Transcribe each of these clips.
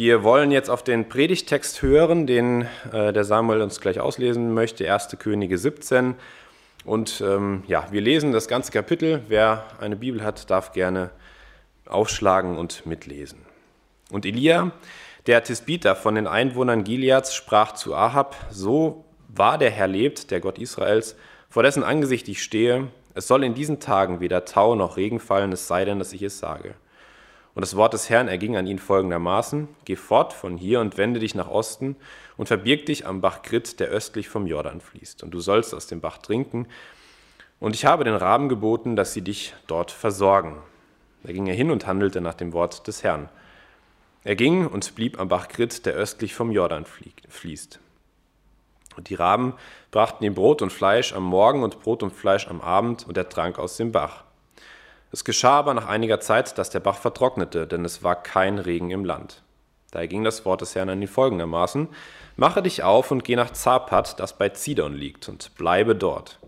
Wir wollen jetzt auf den Predigtext hören, den äh, der Samuel uns gleich auslesen möchte, 1. Könige 17. Und ähm, ja, wir lesen das ganze Kapitel. Wer eine Bibel hat, darf gerne aufschlagen und mitlesen. Und Elia, der Tisbiter von den Einwohnern Gileads, sprach zu Ahab: So wahr der Herr lebt, der Gott Israels, vor dessen Angesicht ich stehe, es soll in diesen Tagen weder Tau noch Regen fallen, es sei denn, dass ich es sage. Und das Wort des Herrn erging an ihn folgendermaßen: Geh fort von hier und wende dich nach Osten und verbirg dich am Bach Grit, der östlich vom Jordan fließt. Und du sollst aus dem Bach trinken. Und ich habe den Raben geboten, dass sie dich dort versorgen. Da ging er hin und handelte nach dem Wort des Herrn. Er ging und blieb am Bach Grit, der östlich vom Jordan fließt. Und die Raben brachten ihm Brot und Fleisch am Morgen und Brot und Fleisch am Abend, und er trank aus dem Bach. Es geschah aber nach einiger Zeit, dass der Bach vertrocknete, denn es war kein Regen im Land. Daher ging das Wort des Herrn an ihn folgendermaßen: Mache dich auf und geh nach Zapat, das bei Zidon liegt, und bleibe dort.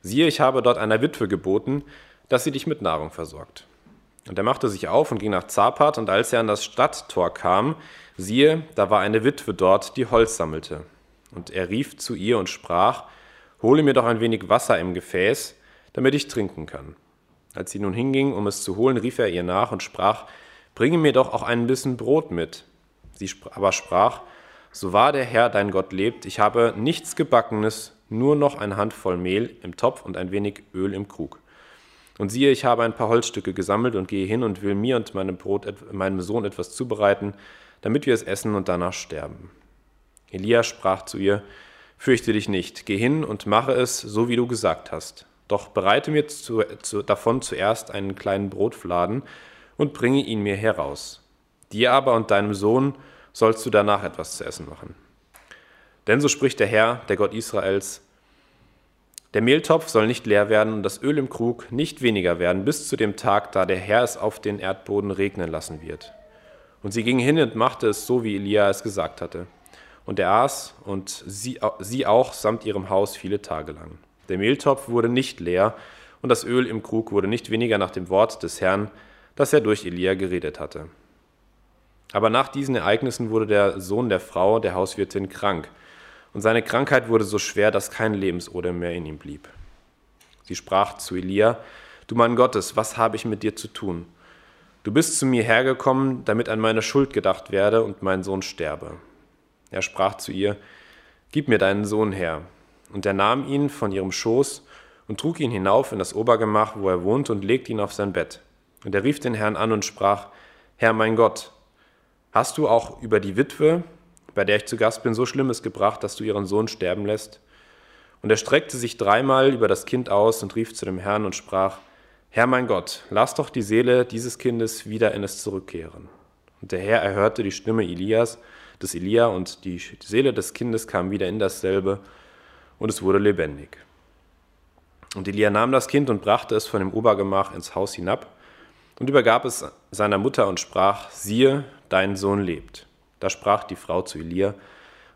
Siehe, ich habe dort einer Witwe geboten, dass sie dich mit Nahrung versorgt. Und er machte sich auf und ging nach Zapat, und als er an das Stadttor kam, siehe, da war eine Witwe dort, die Holz sammelte. Und er rief zu ihr und sprach: Hole mir doch ein wenig Wasser im Gefäß, damit ich trinken kann. Als sie nun hinging, um es zu holen, rief er ihr nach und sprach, Bringe mir doch auch ein bisschen Brot mit. Sie aber sprach, So wahr der Herr, dein Gott, lebt, ich habe nichts Gebackenes, nur noch eine Handvoll Mehl im Topf und ein wenig Öl im Krug. Und siehe, ich habe ein paar Holzstücke gesammelt und gehe hin und will mir und meinem, Brot, meinem Sohn etwas zubereiten, damit wir es essen und danach sterben. Elia sprach zu ihr, Fürchte dich nicht, geh hin und mache es, so wie du gesagt hast. Doch bereite mir zu, zu, davon zuerst einen kleinen Brotfladen und bringe ihn mir heraus. Dir aber und deinem Sohn sollst du danach etwas zu essen machen. Denn so spricht der Herr, der Gott Israels, der Mehltopf soll nicht leer werden und das Öl im Krug nicht weniger werden, bis zu dem Tag, da der Herr es auf den Erdboden regnen lassen wird. Und sie ging hin und machte es so, wie Elia es gesagt hatte. Und er aß und sie, sie auch samt ihrem Haus viele Tage lang. Der Mehltopf wurde nicht leer und das Öl im Krug wurde nicht weniger nach dem Wort des Herrn, das er durch Elia geredet hatte. Aber nach diesen Ereignissen wurde der Sohn der Frau, der Hauswirtin, krank, und seine Krankheit wurde so schwer, dass kein Lebensodem mehr in ihm blieb. Sie sprach zu Elia, Du Mann Gottes, was habe ich mit dir zu tun? Du bist zu mir hergekommen, damit an meine Schuld gedacht werde und mein Sohn sterbe. Er sprach zu ihr, Gib mir deinen Sohn her. Und er nahm ihn von ihrem Schoß und trug ihn hinauf in das Obergemach, wo er wohnte, und legte ihn auf sein Bett. Und er rief den Herrn an und sprach, Herr mein Gott, hast du auch über die Witwe, bei der ich zu Gast bin, so Schlimmes gebracht, dass du ihren Sohn sterben lässt? Und er streckte sich dreimal über das Kind aus und rief zu dem Herrn und sprach, Herr mein Gott, lass doch die Seele dieses Kindes wieder in es zurückkehren. Und der Herr erhörte die Stimme Elias, des Elia, und die Seele des Kindes kam wieder in dasselbe, und es wurde lebendig. Und Elia nahm das Kind und brachte es von dem Obergemach ins Haus hinab und übergab es seiner Mutter und sprach, siehe, dein Sohn lebt. Da sprach die Frau zu Elia,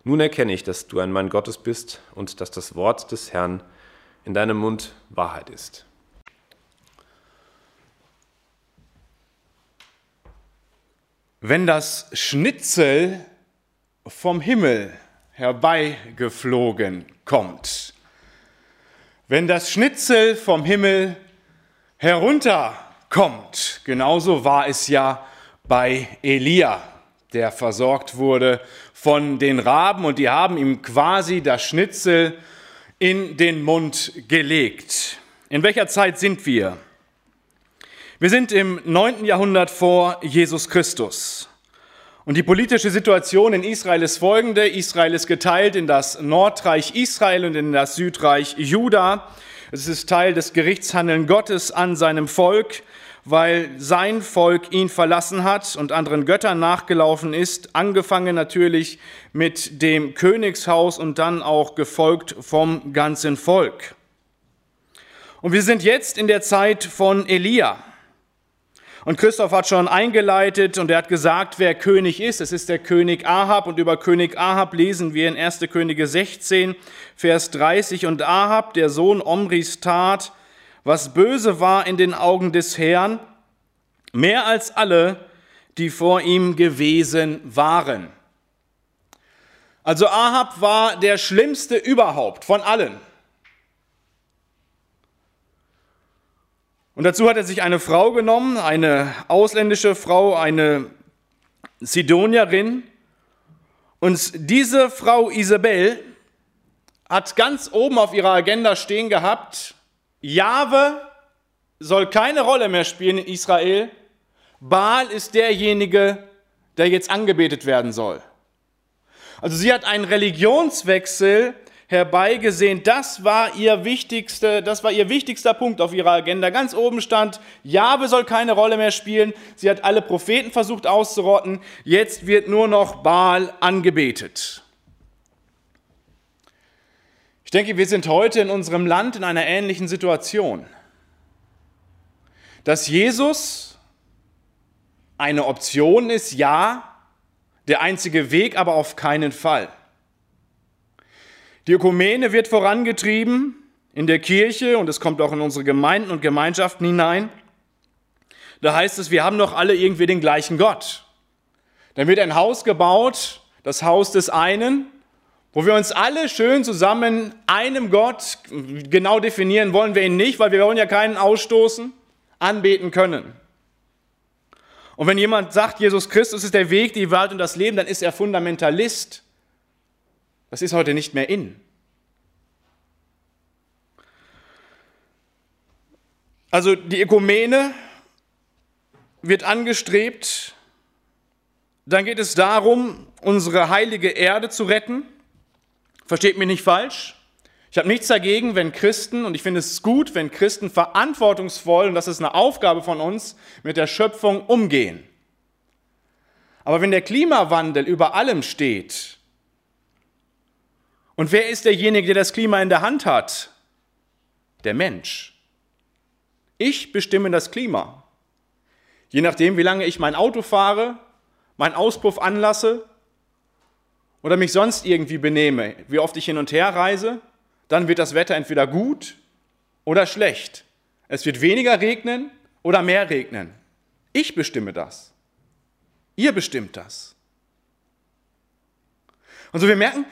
nun erkenne ich, dass du ein Mann Gottes bist und dass das Wort des Herrn in deinem Mund Wahrheit ist. Wenn das Schnitzel vom Himmel herbeigeflogen kommt. Wenn das Schnitzel vom Himmel herunterkommt, genauso war es ja bei Elia, der versorgt wurde von den Raben und die haben ihm quasi das Schnitzel in den Mund gelegt. In welcher Zeit sind wir? Wir sind im 9. Jahrhundert vor Jesus Christus. Und die politische Situation in Israel ist folgende. Israel ist geteilt in das Nordreich Israel und in das Südreich Juda. Es ist Teil des Gerichtshandeln Gottes an seinem Volk, weil sein Volk ihn verlassen hat und anderen Göttern nachgelaufen ist, angefangen natürlich mit dem Königshaus und dann auch gefolgt vom ganzen Volk. Und wir sind jetzt in der Zeit von Elia. Und Christoph hat schon eingeleitet und er hat gesagt, wer König ist. Es ist der König Ahab und über König Ahab lesen wir in 1. Könige 16, Vers 30. Und Ahab, der Sohn Omris, tat, was böse war in den Augen des Herrn, mehr als alle, die vor ihm gewesen waren. Also Ahab war der schlimmste überhaupt von allen. Und dazu hat er sich eine Frau genommen, eine ausländische Frau, eine Sidonierin. Und diese Frau Isabel hat ganz oben auf ihrer Agenda stehen gehabt, Jahwe soll keine Rolle mehr spielen in Israel. Baal ist derjenige, der jetzt angebetet werden soll. Also sie hat einen Religionswechsel herbeigesehen. Das war ihr wichtigste, das war ihr wichtigster Punkt auf ihrer Agenda. Ganz oben stand, Jahwe soll keine Rolle mehr spielen. Sie hat alle Propheten versucht auszurotten. Jetzt wird nur noch Baal angebetet. Ich denke, wir sind heute in unserem Land in einer ähnlichen Situation. Dass Jesus eine Option ist, ja, der einzige Weg aber auf keinen Fall. Die Ökumene wird vorangetrieben in der Kirche und es kommt auch in unsere Gemeinden und Gemeinschaften hinein. Da heißt es, wir haben doch alle irgendwie den gleichen Gott. Dann wird ein Haus gebaut, das Haus des einen, wo wir uns alle schön zusammen einem Gott, genau definieren wollen wir ihn nicht, weil wir wollen ja keinen ausstoßen, anbeten können. Und wenn jemand sagt, Jesus Christus ist der Weg, die Wahrheit und das Leben, dann ist er Fundamentalist. Das ist heute nicht mehr in. Also die Ökumene wird angestrebt. Dann geht es darum, unsere heilige Erde zu retten. Versteht mich nicht falsch. Ich habe nichts dagegen, wenn Christen, und ich finde es gut, wenn Christen verantwortungsvoll, und das ist eine Aufgabe von uns, mit der Schöpfung umgehen. Aber wenn der Klimawandel über allem steht, und wer ist derjenige, der das Klima in der Hand hat? Der Mensch. Ich bestimme das Klima. Je nachdem, wie lange ich mein Auto fahre, meinen Auspuff anlasse, oder mich sonst irgendwie benehme, wie oft ich hin und her reise, dann wird das Wetter entweder gut oder schlecht. Es wird weniger regnen oder mehr regnen. Ich bestimme das. Ihr bestimmt das. Und so wir merken,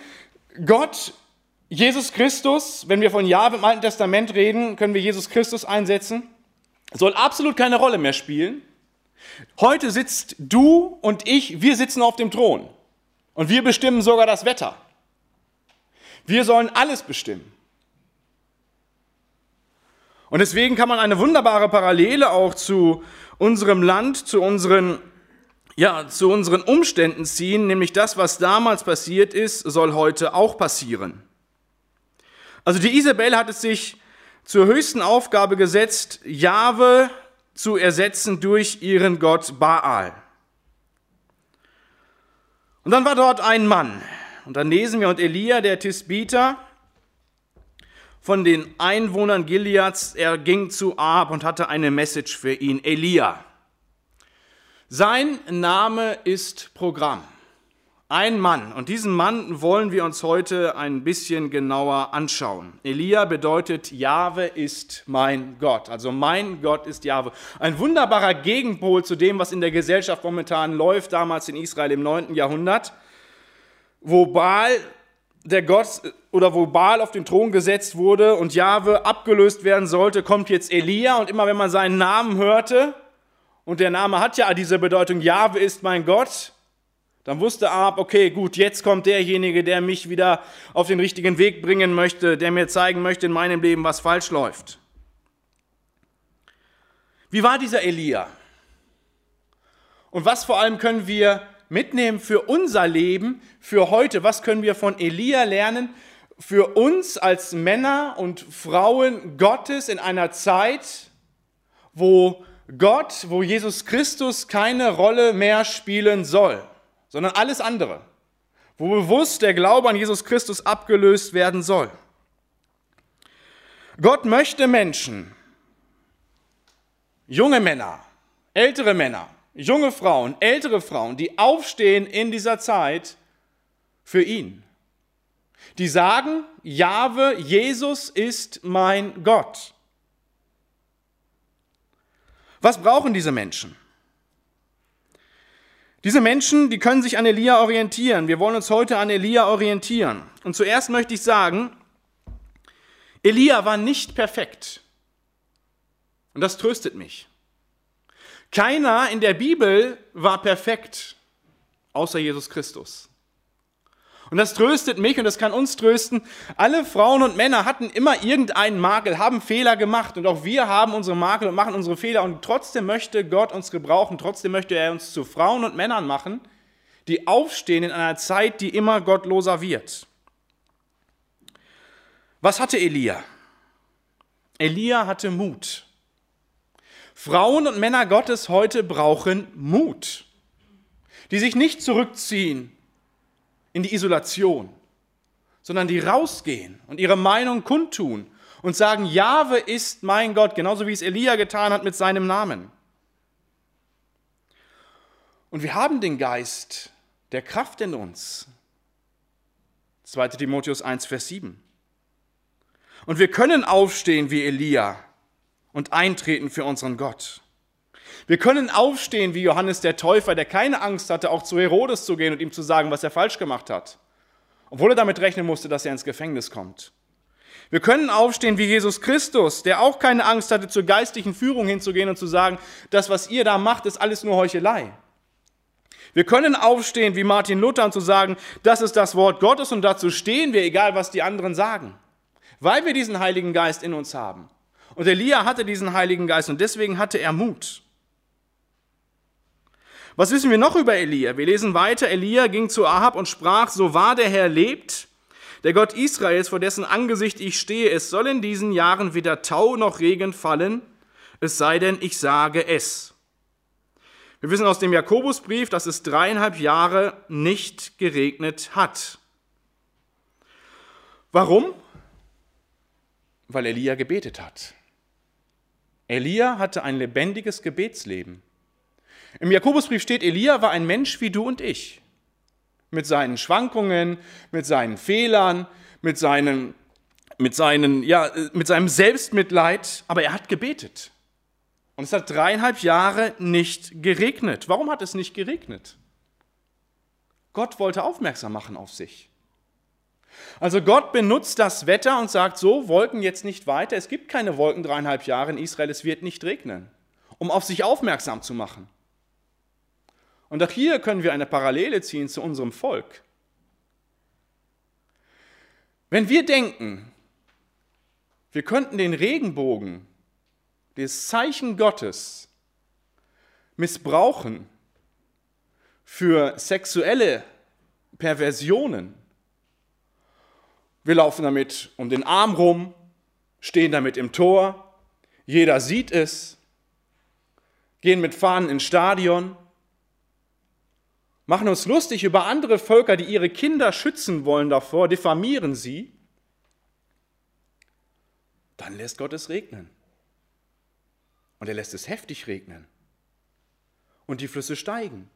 Gott, Jesus Christus, wenn wir von Jahwe im Alten Testament reden, können wir Jesus Christus einsetzen, soll absolut keine Rolle mehr spielen. Heute sitzt du und ich, wir sitzen auf dem Thron. Und wir bestimmen sogar das Wetter. Wir sollen alles bestimmen. Und deswegen kann man eine wunderbare Parallele auch zu unserem Land, zu unseren, ja, zu unseren Umständen ziehen, nämlich das, was damals passiert ist, soll heute auch passieren. Also die Isabel hat es sich zur höchsten Aufgabe gesetzt, Jahwe zu ersetzen durch ihren Gott Baal. Und dann war dort ein Mann. Und dann lesen wir, und Elia, der Tisbiter, von den Einwohnern Gileads, er ging zu Ab und hatte eine Message für ihn, Elia. Sein Name ist Programm. Ein Mann. Und diesen Mann wollen wir uns heute ein bisschen genauer anschauen. Elia bedeutet, Jahwe ist mein Gott. Also mein Gott ist Jahwe. Ein wunderbarer Gegenpol zu dem, was in der Gesellschaft momentan läuft, damals in Israel im 9. Jahrhundert, wo Baal der Gott oder wo Baal auf den Thron gesetzt wurde und Jahwe abgelöst werden sollte, kommt jetzt Elia und immer wenn man seinen Namen hörte, und der Name hat ja diese Bedeutung, Jahwe ist mein Gott, dann wusste Ahab, okay, gut, jetzt kommt derjenige, der mich wieder auf den richtigen Weg bringen möchte, der mir zeigen möchte in meinem Leben, was falsch läuft. Wie war dieser Elia? Und was vor allem können wir mitnehmen für unser Leben, für heute? Was können wir von Elia lernen? Für uns als Männer und Frauen Gottes in einer Zeit, wo Gott, wo Jesus Christus keine Rolle mehr spielen soll sondern alles andere, wo bewusst der Glaube an Jesus Christus abgelöst werden soll. Gott möchte Menschen, junge Männer, ältere Männer, junge Frauen, ältere Frauen, die aufstehen in dieser Zeit für ihn. Die sagen, Jahwe, Jesus ist mein Gott. Was brauchen diese Menschen? Diese Menschen, die können sich an Elia orientieren. Wir wollen uns heute an Elia orientieren. Und zuerst möchte ich sagen, Elia war nicht perfekt. Und das tröstet mich. Keiner in der Bibel war perfekt, außer Jesus Christus. Und das tröstet mich und das kann uns trösten. Alle Frauen und Männer hatten immer irgendeinen Makel, haben Fehler gemacht und auch wir haben unsere Makel und machen unsere Fehler und trotzdem möchte Gott uns gebrauchen, trotzdem möchte er uns zu Frauen und Männern machen, die aufstehen in einer Zeit, die immer gottloser wird. Was hatte Elia? Elia hatte Mut. Frauen und Männer Gottes heute brauchen Mut, die sich nicht zurückziehen in die Isolation, sondern die rausgehen und ihre Meinung kundtun und sagen, Jahwe ist mein Gott, genauso wie es Elia getan hat mit seinem Namen. Und wir haben den Geist der Kraft in uns. 2 Timotheus 1, Vers 7. Und wir können aufstehen wie Elia und eintreten für unseren Gott. Wir können aufstehen wie Johannes der Täufer, der keine Angst hatte, auch zu Herodes zu gehen und ihm zu sagen, was er falsch gemacht hat, obwohl er damit rechnen musste, dass er ins Gefängnis kommt. Wir können aufstehen wie Jesus Christus, der auch keine Angst hatte, zur geistlichen Führung hinzugehen und zu sagen, das, was ihr da macht, ist alles nur Heuchelei. Wir können aufstehen wie Martin Luther und zu sagen, das ist das Wort Gottes und dazu stehen wir, egal was die anderen sagen, weil wir diesen Heiligen Geist in uns haben. Und Elia hatte diesen Heiligen Geist und deswegen hatte er Mut. Was wissen wir noch über Elia? Wir lesen weiter, Elia ging zu Ahab und sprach, so wahr der Herr lebt, der Gott Israels, vor dessen Angesicht ich stehe, es soll in diesen Jahren weder Tau noch Regen fallen, es sei denn, ich sage es. Wir wissen aus dem Jakobusbrief, dass es dreieinhalb Jahre nicht geregnet hat. Warum? Weil Elia gebetet hat. Elia hatte ein lebendiges Gebetsleben. Im Jakobusbrief steht, Elia war ein Mensch wie du und ich. Mit seinen Schwankungen, mit seinen Fehlern, mit, seinen, mit, seinen, ja, mit seinem Selbstmitleid, aber er hat gebetet. Und es hat dreieinhalb Jahre nicht geregnet. Warum hat es nicht geregnet? Gott wollte aufmerksam machen auf sich. Also Gott benutzt das Wetter und sagt so, Wolken jetzt nicht weiter, es gibt keine Wolken dreieinhalb Jahre in Israel, es wird nicht regnen, um auf sich aufmerksam zu machen. Und auch hier können wir eine Parallele ziehen zu unserem Volk. Wenn wir denken, wir könnten den Regenbogen, das Zeichen Gottes, missbrauchen für sexuelle Perversionen, wir laufen damit um den Arm rum, stehen damit im Tor, jeder sieht es, gehen mit Fahnen ins Stadion, machen uns lustig über andere Völker, die ihre Kinder schützen wollen davor, diffamieren sie, dann lässt Gott es regnen. Und er lässt es heftig regnen. Und die Flüsse steigen.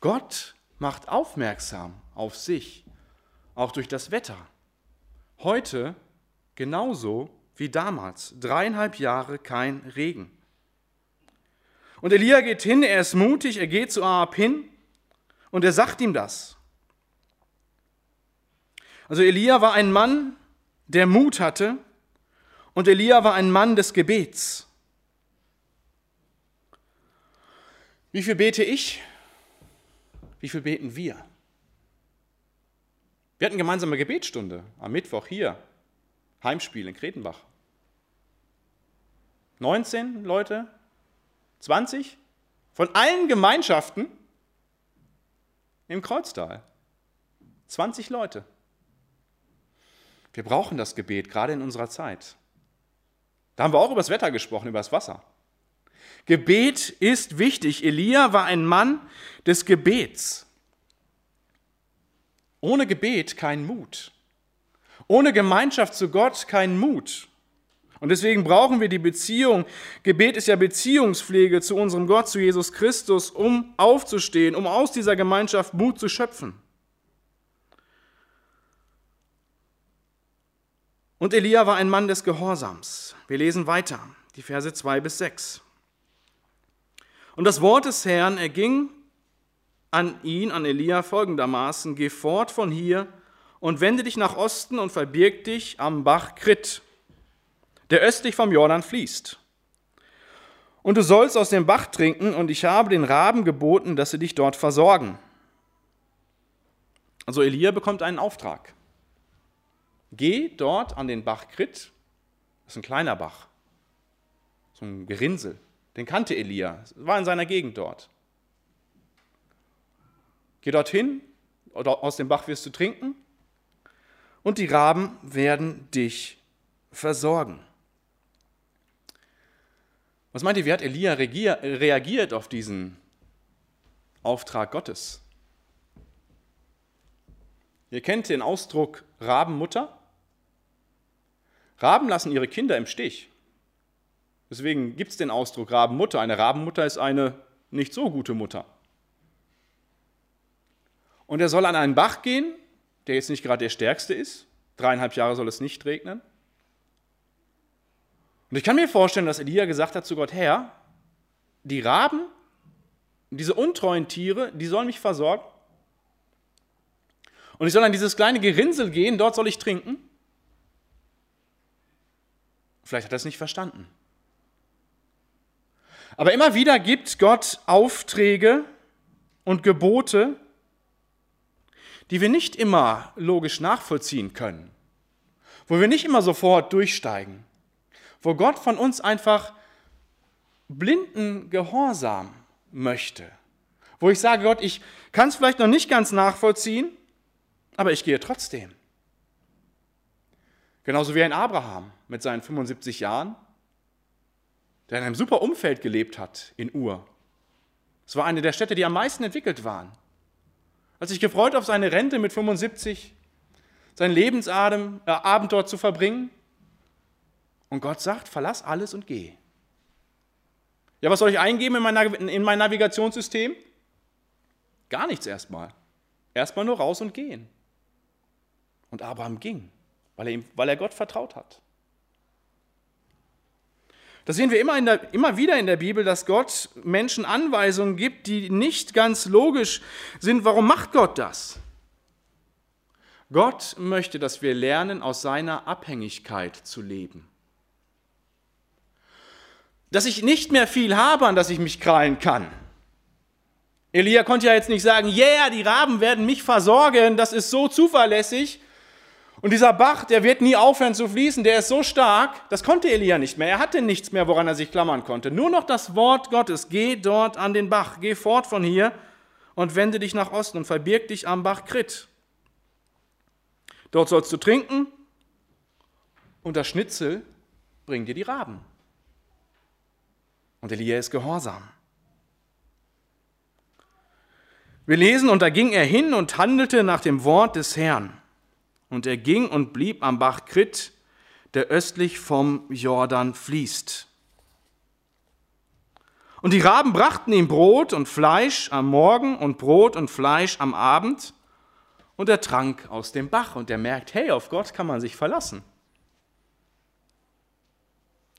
Gott macht aufmerksam auf sich, auch durch das Wetter. Heute genauso wie damals. Dreieinhalb Jahre kein Regen. Und Elia geht hin, er ist mutig, er geht zu Ahab hin und er sagt ihm das. Also Elia war ein Mann, der Mut hatte und Elia war ein Mann des Gebets. Wie viel bete ich? Wie viel beten wir? Wir hatten gemeinsame Gebetsstunde am Mittwoch hier, Heimspiel in Kretenbach. 19 Leute, 20 von allen Gemeinschaften im Kreuztal. 20 Leute. Wir brauchen das Gebet, gerade in unserer Zeit. Da haben wir auch über das Wetter gesprochen, über das Wasser. Gebet ist wichtig. Elia war ein Mann des Gebets. Ohne Gebet kein Mut. Ohne Gemeinschaft zu Gott kein Mut. Und deswegen brauchen wir die Beziehung. Gebet ist ja Beziehungspflege zu unserem Gott, zu Jesus Christus, um aufzustehen, um aus dieser Gemeinschaft Mut zu schöpfen. Und Elia war ein Mann des Gehorsams. Wir lesen weiter, die Verse 2 bis 6. Und das Wort des Herrn erging an ihn, an Elia, folgendermaßen, geh fort von hier und wende dich nach Osten und verbirg dich am Bach Krit, der östlich vom Jordan fließt. Und du sollst aus dem Bach trinken, und ich habe den Raben geboten, dass sie dich dort versorgen. Also Elia bekommt einen Auftrag. Geh dort an den Bach Krit, das ist ein kleiner Bach, so ein Gerinnsel, den kannte Elia, war in seiner Gegend dort. Geh dorthin, aus dem Bach wirst du trinken, und die Raben werden dich versorgen. Was meint ihr, wie hat Elia reagiert auf diesen Auftrag Gottes? Ihr kennt den Ausdruck Rabenmutter. Raben lassen ihre Kinder im Stich. Deswegen gibt es den Ausdruck Rabenmutter. Eine Rabenmutter ist eine nicht so gute Mutter. Und er soll an einen Bach gehen, der jetzt nicht gerade der stärkste ist. Dreieinhalb Jahre soll es nicht regnen. Und ich kann mir vorstellen, dass Elia gesagt hat zu Gott, Herr, die Raben, diese untreuen Tiere, die sollen mich versorgen. Und ich soll an dieses kleine Gerinnsel gehen, dort soll ich trinken. Vielleicht hat er es nicht verstanden. Aber immer wieder gibt Gott Aufträge und Gebote, die wir nicht immer logisch nachvollziehen können, wo wir nicht immer sofort durchsteigen wo Gott von uns einfach blinden Gehorsam möchte. Wo ich sage, Gott, ich kann es vielleicht noch nicht ganz nachvollziehen, aber ich gehe trotzdem. Genauso wie ein Abraham mit seinen 75 Jahren, der in einem super Umfeld gelebt hat in Ur. Es war eine der Städte, die am meisten entwickelt waren. Hat sich gefreut auf seine Rente mit 75, sein Lebensabend äh, dort zu verbringen. Und Gott sagt, verlass alles und geh. Ja, was soll ich eingeben in mein, in mein Navigationssystem? Gar nichts erstmal. Erstmal nur raus und gehen. Und Abraham ging, weil er, ihm, weil er Gott vertraut hat. Das sehen wir immer, der, immer wieder in der Bibel, dass Gott Menschen Anweisungen gibt, die nicht ganz logisch sind. Warum macht Gott das? Gott möchte, dass wir lernen, aus seiner Abhängigkeit zu leben dass ich nicht mehr viel habe, an das ich mich krallen kann. Elia konnte ja jetzt nicht sagen, yeah, die Raben werden mich versorgen, das ist so zuverlässig. Und dieser Bach, der wird nie aufhören zu fließen, der ist so stark, das konnte Elia nicht mehr. Er hatte nichts mehr, woran er sich klammern konnte. Nur noch das Wort Gottes, geh dort an den Bach, geh fort von hier und wende dich nach Osten und verbirg dich am Bach Krit. Dort sollst du trinken und das Schnitzel bringt dir die Raben. Und Elia ist gehorsam. Wir lesen, und da ging er hin und handelte nach dem Wort des Herrn. Und er ging und blieb am Bach Krit, der östlich vom Jordan fließt. Und die Raben brachten ihm Brot und Fleisch am Morgen und Brot und Fleisch am Abend. Und er trank aus dem Bach und er merkt, hey, auf Gott kann man sich verlassen.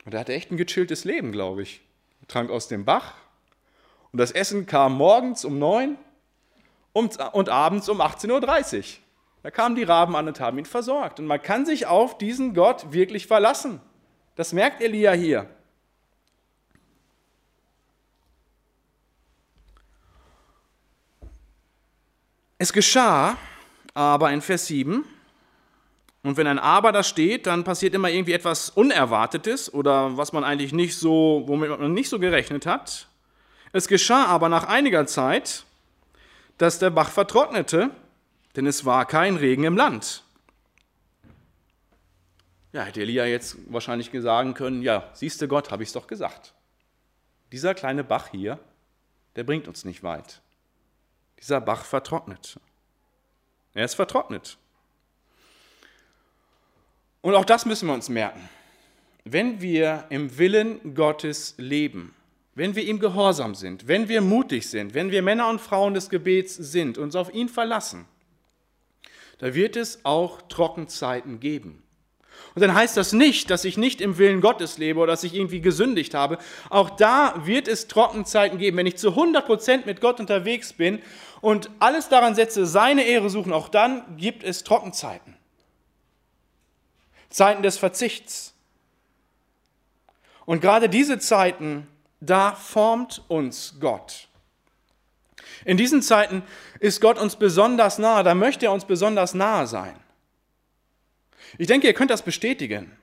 Und er hatte echt ein gechilltes Leben, glaube ich trank aus dem Bach und das Essen kam morgens um neun und abends um 18.30 Uhr. Da kamen die Raben an und haben ihn versorgt. Und man kann sich auf diesen Gott wirklich verlassen. Das merkt Elia hier. Es geschah aber in Vers 7, und wenn ein Aber da steht, dann passiert immer irgendwie etwas Unerwartetes oder was man eigentlich nicht so, womit man nicht so gerechnet hat. Es geschah aber nach einiger Zeit, dass der Bach vertrocknete, denn es war kein Regen im Land. Ja, hätte Elia jetzt wahrscheinlich sagen können, ja, siehst du Gott, habe ich es doch gesagt. Dieser kleine Bach hier, der bringt uns nicht weit. Dieser Bach vertrocknet. Er ist vertrocknet. Und auch das müssen wir uns merken. Wenn wir im Willen Gottes leben, wenn wir ihm gehorsam sind, wenn wir mutig sind, wenn wir Männer und Frauen des Gebets sind, uns auf ihn verlassen, da wird es auch Trockenzeiten geben. Und dann heißt das nicht, dass ich nicht im Willen Gottes lebe oder dass ich irgendwie gesündigt habe. Auch da wird es Trockenzeiten geben. Wenn ich zu 100 Prozent mit Gott unterwegs bin und alles daran setze, seine Ehre suchen, auch dann gibt es Trockenzeiten. Zeiten des Verzichts. Und gerade diese Zeiten, da formt uns Gott. In diesen Zeiten ist Gott uns besonders nahe, da möchte er uns besonders nahe sein. Ich denke, ihr könnt das bestätigen.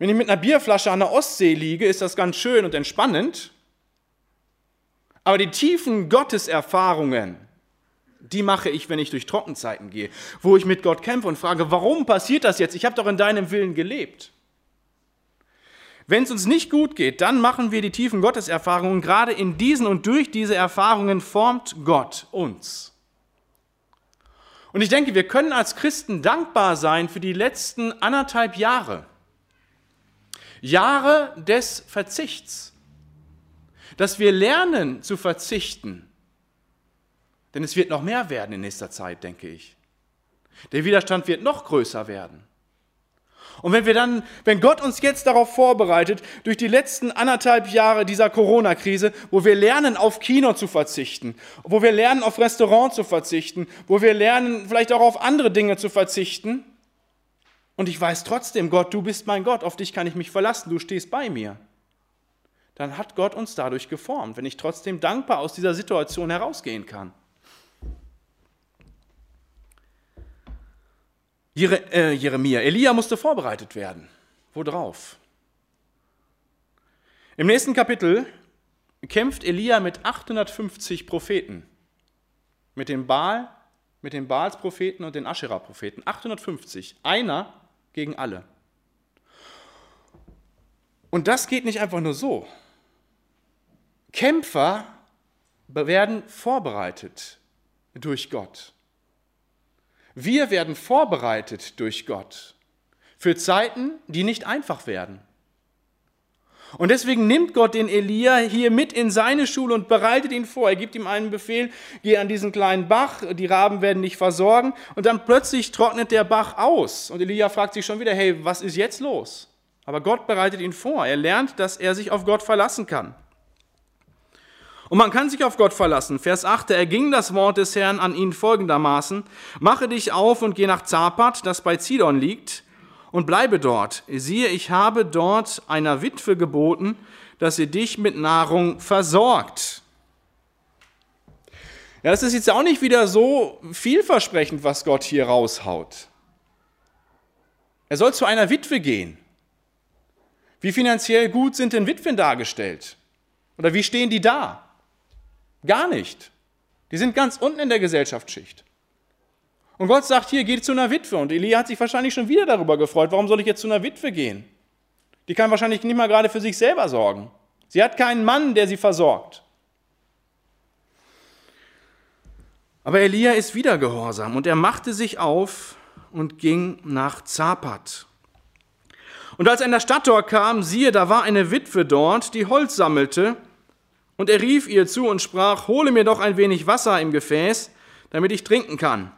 Wenn ich mit einer Bierflasche an der Ostsee liege, ist das ganz schön und entspannend. Aber die tiefen Gotteserfahrungen, die mache ich, wenn ich durch Trockenzeiten gehe, wo ich mit Gott kämpfe und frage, warum passiert das jetzt? Ich habe doch in deinem Willen gelebt. Wenn es uns nicht gut geht, dann machen wir die tiefen Gotteserfahrungen. Gerade in diesen und durch diese Erfahrungen formt Gott uns. Und ich denke, wir können als Christen dankbar sein für die letzten anderthalb Jahre. Jahre des Verzichts. Dass wir lernen zu verzichten. Denn es wird noch mehr werden in nächster Zeit, denke ich. Der Widerstand wird noch größer werden. Und wenn wir dann, wenn Gott uns jetzt darauf vorbereitet, durch die letzten anderthalb Jahre dieser Corona-Krise, wo wir lernen, auf Kino zu verzichten, wo wir lernen, auf Restaurant zu verzichten, wo wir lernen, vielleicht auch auf andere Dinge zu verzichten, und ich weiß trotzdem, Gott, du bist mein Gott, auf dich kann ich mich verlassen, du stehst bei mir, dann hat Gott uns dadurch geformt, wenn ich trotzdem dankbar aus dieser Situation herausgehen kann. Äh, Jeremia, Elia musste vorbereitet werden. Worauf? Im nächsten Kapitel kämpft Elia mit 850 Propheten. Mit dem Baal, mit den Baals-Propheten und den Aschera-Propheten. 850. Einer gegen alle. Und das geht nicht einfach nur so. Kämpfer werden vorbereitet durch Gott. Wir werden vorbereitet durch Gott für Zeiten, die nicht einfach werden. Und deswegen nimmt Gott den Elia hier mit in seine Schule und bereitet ihn vor. Er gibt ihm einen Befehl, geh an diesen kleinen Bach, die Raben werden dich versorgen. Und dann plötzlich trocknet der Bach aus. Und Elia fragt sich schon wieder, hey, was ist jetzt los? Aber Gott bereitet ihn vor. Er lernt, dass er sich auf Gott verlassen kann. Und man kann sich auf Gott verlassen. Vers 8, er ging das Wort des Herrn an ihn folgendermaßen, mache dich auf und geh nach Zapat, das bei Zidon liegt, und bleibe dort. Siehe, ich habe dort einer Witwe geboten, dass sie dich mit Nahrung versorgt. Ja, das ist jetzt auch nicht wieder so vielversprechend, was Gott hier raushaut. Er soll zu einer Witwe gehen. Wie finanziell gut sind denn Witwen dargestellt? Oder wie stehen die da? Gar nicht. Die sind ganz unten in der Gesellschaftsschicht. Und Gott sagt hier, geht zu einer Witwe. Und Elia hat sich wahrscheinlich schon wieder darüber gefreut. Warum soll ich jetzt zu einer Witwe gehen? Die kann wahrscheinlich nicht mal gerade für sich selber sorgen. Sie hat keinen Mann, der sie versorgt. Aber Elia ist wieder gehorsam und er machte sich auf und ging nach Zapat. Und als er in der Stadttor kam, siehe, da war eine Witwe dort, die Holz sammelte und er rief ihr zu und sprach, hole mir doch ein wenig Wasser im Gefäß, damit ich trinken kann.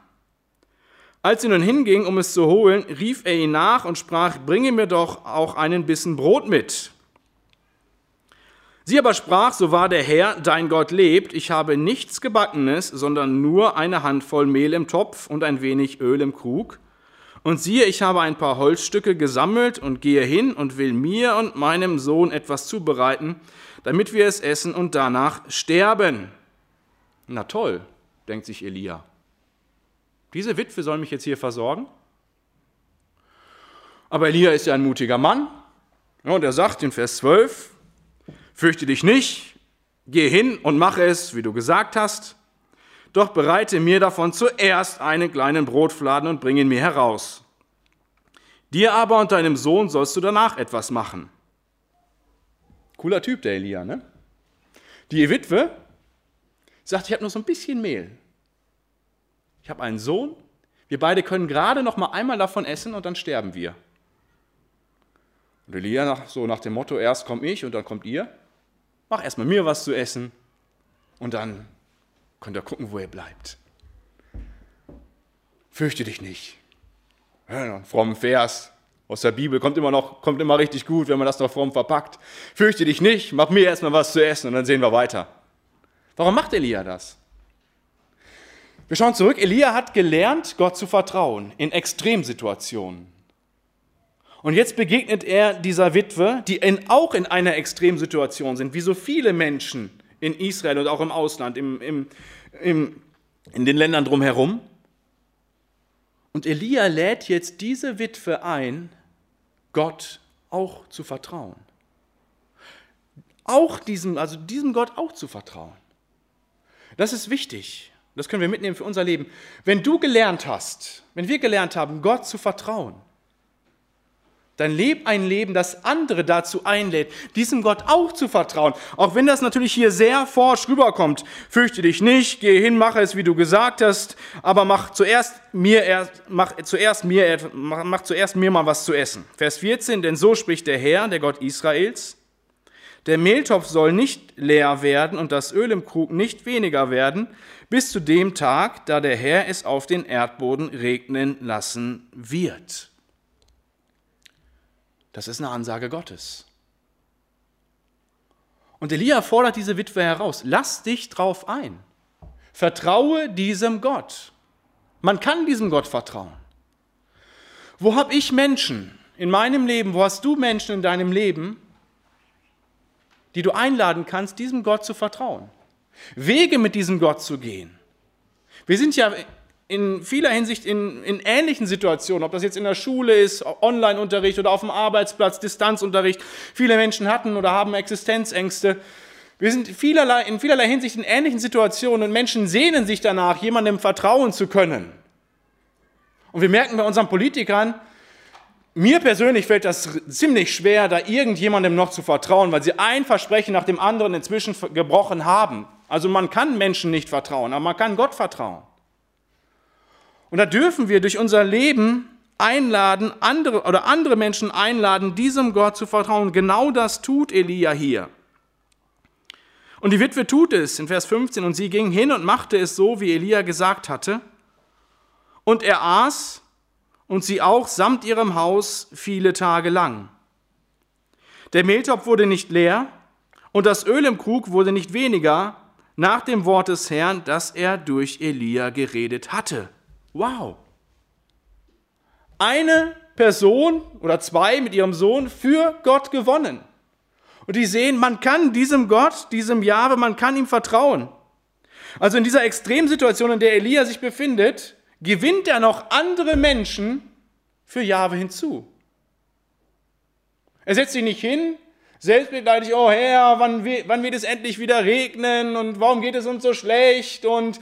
Als sie nun hinging, um es zu holen, rief er ihn nach und sprach, bringe mir doch auch einen Bissen Brot mit. Sie aber sprach, so wahr der Herr, dein Gott lebt, ich habe nichts Gebackenes, sondern nur eine Handvoll Mehl im Topf und ein wenig Öl im Krug. Und siehe, ich habe ein paar Holzstücke gesammelt und gehe hin und will mir und meinem Sohn etwas zubereiten, damit wir es essen und danach sterben. Na toll, denkt sich Elia. Diese Witwe soll mich jetzt hier versorgen? Aber Elia ist ja ein mutiger Mann. und er sagt in Vers 12, fürchte dich nicht, geh hin und mache es, wie du gesagt hast, doch bereite mir davon zuerst einen kleinen Brotfladen und bring ihn mir heraus. Dir aber und deinem Sohn sollst du danach etwas machen. Cooler Typ, der Elia, ne? Die Witwe sagt, ich habe nur so ein bisschen Mehl. Ich habe einen Sohn. Wir beide können gerade noch mal einmal davon essen und dann sterben wir. Und Elia nach, so nach dem Motto, erst komme ich und dann kommt ihr. Mach erstmal mir was zu essen und dann könnt ihr gucken, wo ihr bleibt. Fürchte dich nicht. Einen frommen Vers aus der Bibel kommt immer noch, kommt immer richtig gut, wenn man das noch fromm verpackt. Fürchte dich nicht, mach mir erstmal was zu essen und dann sehen wir weiter. Warum macht Elia das? Wir schauen zurück. Elia hat gelernt, Gott zu vertrauen in Extremsituationen. Und jetzt begegnet er dieser Witwe, die in, auch in einer Extremsituation sind, wie so viele Menschen in Israel und auch im Ausland, im, im, im, in den Ländern drumherum. Und Elia lädt jetzt diese Witwe ein, Gott auch zu vertrauen. Auch diesem, also diesem Gott auch zu vertrauen. Das ist wichtig. Das können wir mitnehmen für unser Leben. Wenn du gelernt hast, wenn wir gelernt haben, Gott zu vertrauen, dann leb ein Leben, das andere dazu einlädt, diesem Gott auch zu vertrauen. Auch wenn das natürlich hier sehr forsch rüberkommt. Fürchte dich nicht, geh hin, mache es, wie du gesagt hast, aber mach zuerst mir erst, mach zuerst mir, mach, mach zuerst mir mal was zu essen. Vers 14, denn so spricht der Herr, der Gott Israels. Der Mehltopf soll nicht leer werden und das Öl im Krug nicht weniger werden, bis zu dem Tag, da der Herr es auf den Erdboden regnen lassen wird. Das ist eine Ansage Gottes. Und Elia fordert diese Witwe heraus, lass dich drauf ein. Vertraue diesem Gott. Man kann diesem Gott vertrauen. Wo habe ich Menschen in meinem Leben, wo hast du Menschen in deinem Leben, die du einladen kannst, diesem Gott zu vertrauen? Wege mit diesem Gott zu gehen. Wir sind ja in vieler Hinsicht in, in ähnlichen Situationen, ob das jetzt in der Schule ist, Online-Unterricht oder auf dem Arbeitsplatz, Distanzunterricht. Viele Menschen hatten oder haben Existenzängste. Wir sind vielerlei, in vielerlei Hinsicht in ähnlichen Situationen und Menschen sehnen sich danach, jemandem vertrauen zu können. Und wir merken bei unseren Politikern, mir persönlich fällt das ziemlich schwer, da irgendjemandem noch zu vertrauen, weil sie ein Versprechen nach dem anderen inzwischen gebrochen haben. Also man kann Menschen nicht vertrauen, aber man kann Gott vertrauen. Und da dürfen wir durch unser Leben einladen, andere oder andere Menschen einladen, diesem Gott zu vertrauen. Genau das tut Elia hier. Und die Witwe tut es in Vers 15 und sie ging hin und machte es so, wie Elia gesagt hatte. Und er aß und sie auch samt ihrem Haus viele Tage lang. Der Mehltopf wurde nicht leer und das Öl im Krug wurde nicht weniger nach dem Wort des Herrn, das er durch Elia geredet hatte. Wow. Eine Person oder zwei mit ihrem Sohn für Gott gewonnen. Und die sehen, man kann diesem Gott, diesem Jahwe, man kann ihm vertrauen. Also in dieser Extremsituation, in der Elia sich befindet, gewinnt er noch andere Menschen für Jahwe hinzu. Er setzt sich nicht hin, selbstmitleidig, oh Herr, wann, wann wird es endlich wieder regnen und warum geht es uns so schlecht und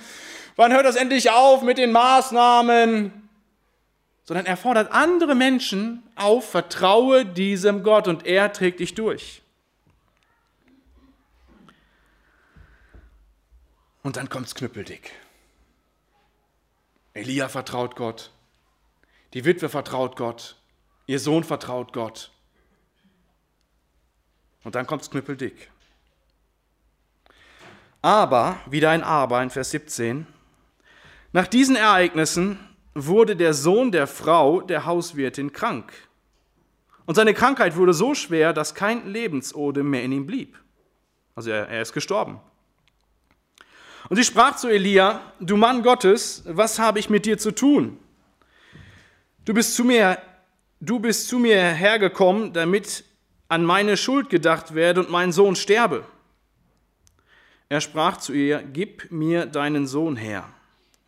Wann hört das endlich auf mit den Maßnahmen? Sondern er fordert andere Menschen auf, vertraue diesem Gott und er trägt dich durch. Und dann kommt's knüppeldick. Elia vertraut Gott, die Witwe vertraut Gott, ihr Sohn vertraut Gott. Und dann kommt's knüppeldick. Aber, wieder ein Aber in Vers 17, nach diesen Ereignissen wurde der Sohn der Frau der Hauswirtin krank. Und seine Krankheit wurde so schwer, dass kein Lebensodem mehr in ihm blieb. Also er, er ist gestorben. Und sie sprach zu Elia, du Mann Gottes, was habe ich mit dir zu tun? Du bist zu mir, du bist zu mir hergekommen, damit an meine Schuld gedacht werde und mein Sohn sterbe. Er sprach zu ihr, gib mir deinen Sohn her.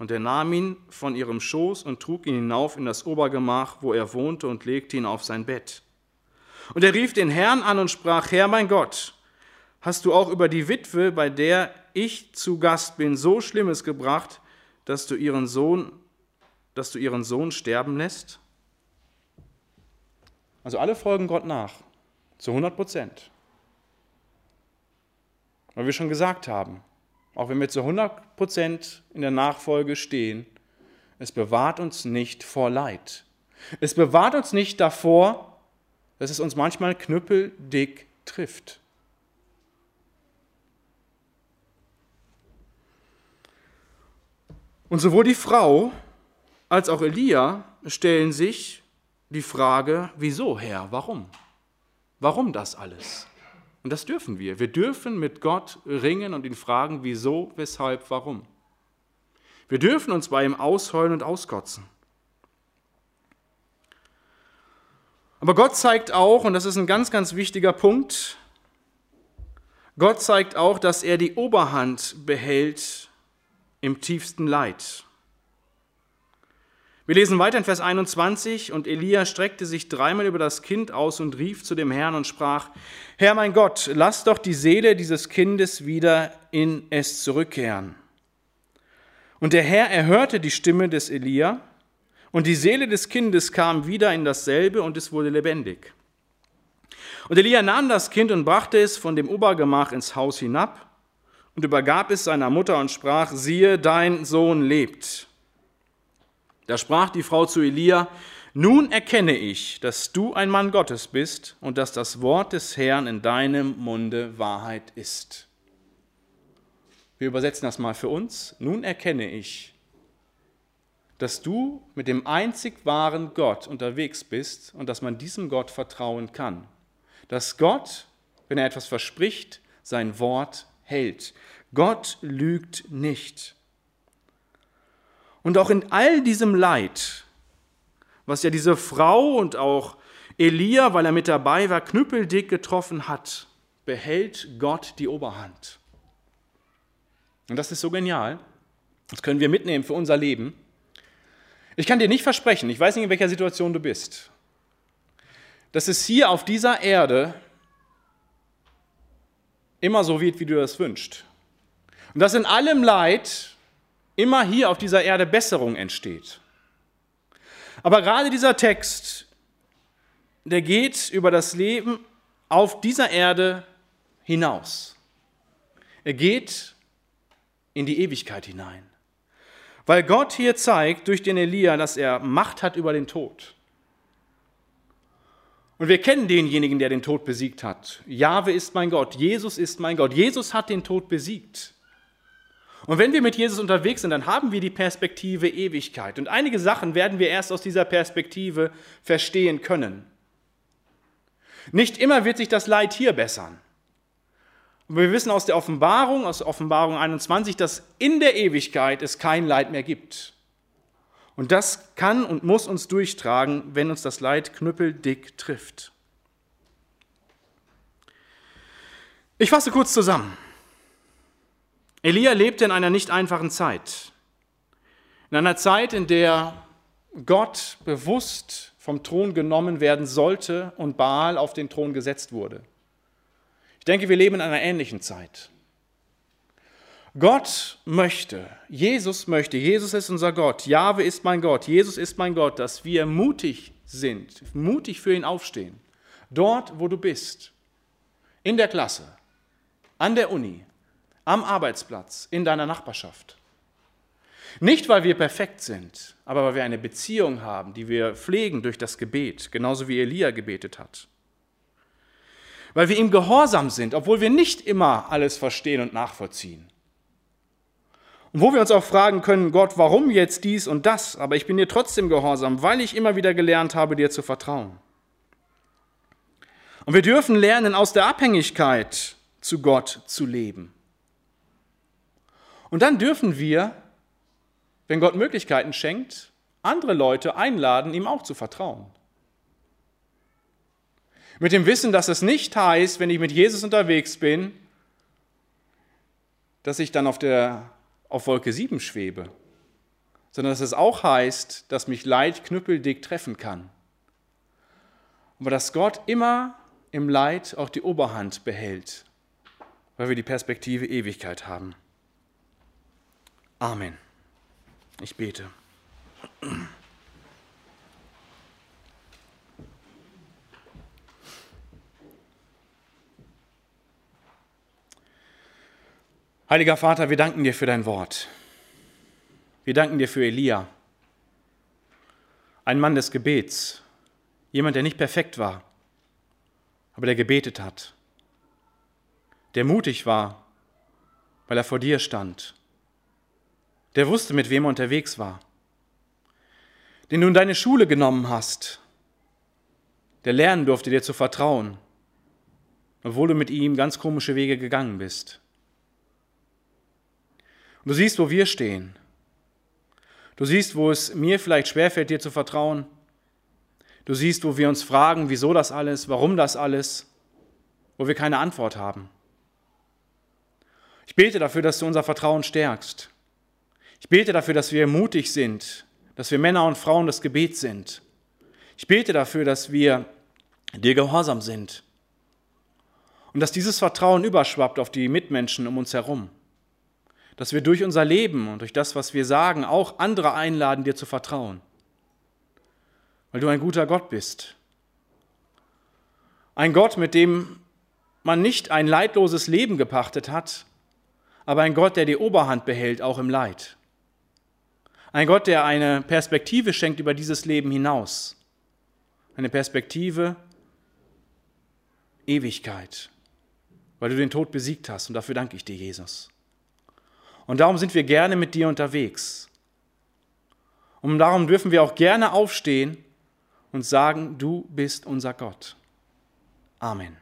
Und er nahm ihn von ihrem Schoß und trug ihn hinauf in das Obergemach, wo er wohnte, und legte ihn auf sein Bett. Und er rief den Herrn an und sprach, Herr mein Gott, hast du auch über die Witwe, bei der ich zu Gast bin, so Schlimmes gebracht, dass du ihren Sohn, dass du ihren Sohn sterben lässt? Also alle folgen Gott nach, zu 100 Prozent. Weil wir schon gesagt haben, auch wenn wir zu 100 Prozent in der Nachfolge stehen, es bewahrt uns nicht vor Leid. Es bewahrt uns nicht davor, dass es uns manchmal knüppeldick trifft. Und sowohl die Frau als auch Elia stellen sich die Frage, wieso Herr, warum? Warum das alles? Und das dürfen wir. Wir dürfen mit Gott ringen und ihn fragen, wieso, weshalb, warum. Wir dürfen uns bei ihm ausheulen und auskotzen. Aber Gott zeigt auch, und das ist ein ganz, ganz wichtiger Punkt, Gott zeigt auch, dass er die Oberhand behält im tiefsten Leid. Wir lesen weiter in Vers 21, und Elia streckte sich dreimal über das Kind aus und rief zu dem Herrn und sprach, Herr mein Gott, lass doch die Seele dieses Kindes wieder in es zurückkehren. Und der Herr erhörte die Stimme des Elia, und die Seele des Kindes kam wieder in dasselbe, und es wurde lebendig. Und Elia nahm das Kind und brachte es von dem Obergemach ins Haus hinab und übergab es seiner Mutter und sprach, siehe, dein Sohn lebt. Da sprach die Frau zu Elia, nun erkenne ich, dass du ein Mann Gottes bist und dass das Wort des Herrn in deinem Munde Wahrheit ist. Wir übersetzen das mal für uns. Nun erkenne ich, dass du mit dem einzig wahren Gott unterwegs bist und dass man diesem Gott vertrauen kann. Dass Gott, wenn er etwas verspricht, sein Wort hält. Gott lügt nicht. Und auch in all diesem Leid, was ja diese Frau und auch Elia, weil er mit dabei war, knüppeldick getroffen hat, behält Gott die Oberhand. Und das ist so genial. Das können wir mitnehmen für unser Leben. Ich kann dir nicht versprechen, ich weiß nicht, in welcher Situation du bist, dass es hier auf dieser Erde immer so wird, wie du das wünschst. Und dass in allem Leid immer hier auf dieser Erde Besserung entsteht. Aber gerade dieser Text, der geht über das Leben auf dieser Erde hinaus. Er geht in die Ewigkeit hinein. Weil Gott hier zeigt durch den Elia, dass er Macht hat über den Tod. Und wir kennen denjenigen, der den Tod besiegt hat. Jahwe ist mein Gott, Jesus ist mein Gott. Jesus hat den Tod besiegt. Und wenn wir mit Jesus unterwegs sind, dann haben wir die Perspektive Ewigkeit. Und einige Sachen werden wir erst aus dieser Perspektive verstehen können. Nicht immer wird sich das Leid hier bessern. Und wir wissen aus der Offenbarung, aus Offenbarung 21, dass in der Ewigkeit es kein Leid mehr gibt. Und das kann und muss uns durchtragen, wenn uns das Leid knüppeldick trifft. Ich fasse kurz zusammen. Elia lebte in einer nicht einfachen Zeit. In einer Zeit, in der Gott bewusst vom Thron genommen werden sollte und Baal auf den Thron gesetzt wurde. Ich denke, wir leben in einer ähnlichen Zeit. Gott möchte, Jesus möchte, Jesus ist unser Gott, Jahwe ist mein Gott, Jesus ist mein Gott, dass wir mutig sind, mutig für ihn aufstehen. Dort, wo du bist, in der Klasse, an der Uni, am Arbeitsplatz, in deiner Nachbarschaft. Nicht, weil wir perfekt sind, aber weil wir eine Beziehung haben, die wir pflegen durch das Gebet, genauso wie Elia gebetet hat. Weil wir ihm gehorsam sind, obwohl wir nicht immer alles verstehen und nachvollziehen. Und wo wir uns auch fragen können, Gott, warum jetzt dies und das, aber ich bin dir trotzdem gehorsam, weil ich immer wieder gelernt habe, dir zu vertrauen. Und wir dürfen lernen, aus der Abhängigkeit zu Gott zu leben. Und dann dürfen wir, wenn Gott Möglichkeiten schenkt, andere Leute einladen, ihm auch zu vertrauen. Mit dem Wissen, dass es nicht heißt, wenn ich mit Jesus unterwegs bin, dass ich dann auf, der, auf Wolke 7 schwebe, sondern dass es auch heißt, dass mich Leid knüppeldick treffen kann. Aber dass Gott immer im Leid auch die Oberhand behält, weil wir die Perspektive Ewigkeit haben. Amen. Ich bete. Heiliger Vater, wir danken dir für dein Wort. Wir danken dir für Elia, ein Mann des Gebets, jemand, der nicht perfekt war, aber der gebetet hat, der mutig war, weil er vor dir stand der wusste, mit wem er unterwegs war, den du in deine Schule genommen hast, der lernen durfte, dir zu vertrauen, obwohl du mit ihm ganz komische Wege gegangen bist. Und du siehst, wo wir stehen. Du siehst, wo es mir vielleicht schwerfällt, dir zu vertrauen. Du siehst, wo wir uns fragen, wieso das alles, warum das alles, wo wir keine Antwort haben. Ich bete dafür, dass du unser Vertrauen stärkst. Ich bete dafür, dass wir mutig sind, dass wir Männer und Frauen des Gebets sind. Ich bete dafür, dass wir dir gehorsam sind und dass dieses Vertrauen überschwappt auf die Mitmenschen um uns herum. Dass wir durch unser Leben und durch das, was wir sagen, auch andere einladen, dir zu vertrauen. Weil du ein guter Gott bist. Ein Gott, mit dem man nicht ein leidloses Leben gepachtet hat, aber ein Gott, der die Oberhand behält, auch im Leid. Ein Gott, der eine Perspektive schenkt über dieses Leben hinaus. Eine Perspektive Ewigkeit weil du den Tod besiegt hast. Und dafür danke ich dir, Jesus. Und darum sind wir gerne mit dir unterwegs. Und darum dürfen wir auch gerne aufstehen und sagen, du bist unser Gott. Amen.